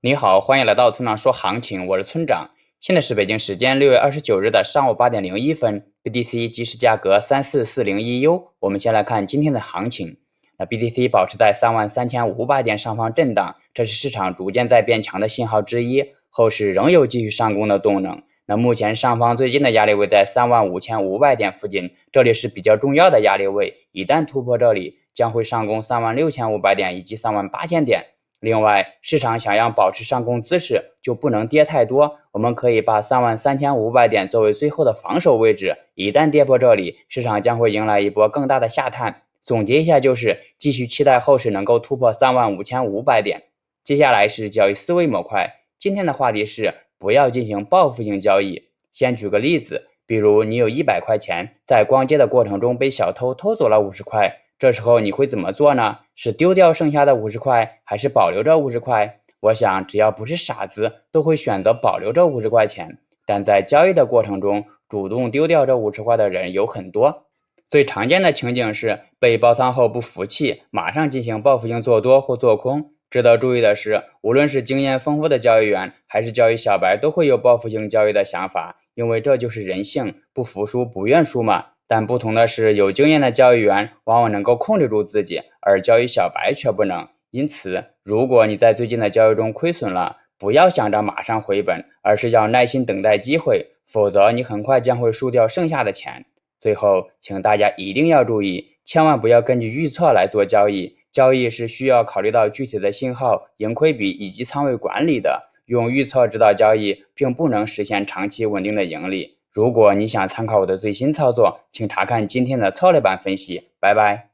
你好，欢迎来到村长说行情，我是村长。现在是北京时间六月二十九日的上午八点零一分，BTC 即时价格三四四零一 U。我们先来看今天的行情。那 BTC 保持在三万三千五百点上方震荡，这是市场逐渐在变强的信号之一，后市仍有继续上攻的动能。那目前上方最近的压力位在三万五千五百点附近，这里是比较重要的压力位，一旦突破这里，将会上攻三万六千五百点以及三万八千点。另外，市场想要保持上攻姿势，就不能跌太多。我们可以把三万三千五百点作为最后的防守位置，一旦跌破这里，市场将会迎来一波更大的下探。总结一下，就是继续期待后市能够突破三万五千五百点。接下来是交易思维模块，今天的话题是不要进行报复性交易。先举个例子，比如你有一百块钱，在逛街的过程中被小偷偷走了五十块。这时候你会怎么做呢？是丢掉剩下的五十块，还是保留这五十块？我想，只要不是傻子，都会选择保留这五十块钱。但在交易的过程中，主动丢掉这五十块的人有很多。最常见的情景是被爆仓后不服气，马上进行报复性做多或做空。值得注意的是，无论是经验丰富的交易员，还是交易小白，都会有报复性交易的想法，因为这就是人性，不服输，不愿输嘛。但不同的是，有经验的交易员往往能够控制住自己，而交易小白却不能。因此，如果你在最近的交易中亏损了，不要想着马上回本，而是要耐心等待机会，否则你很快将会输掉剩下的钱。最后，请大家一定要注意，千万不要根据预测来做交易。交易是需要考虑到具体的信号、盈亏比以及仓位管理的。用预测指导交易，并不能实现长期稳定的盈利。如果你想参考我的最新操作，请查看今天的策略版分析。拜拜。